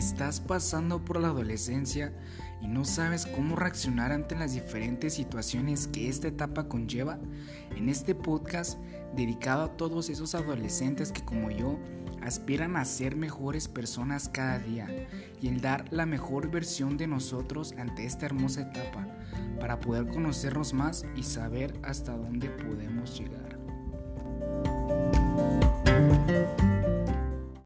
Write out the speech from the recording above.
¿Estás pasando por la adolescencia y no sabes cómo reaccionar ante las diferentes situaciones que esta etapa conlleva? En este podcast, dedicado a todos esos adolescentes que como yo aspiran a ser mejores personas cada día y el dar la mejor versión de nosotros ante esta hermosa etapa para poder conocernos más y saber hasta dónde podemos.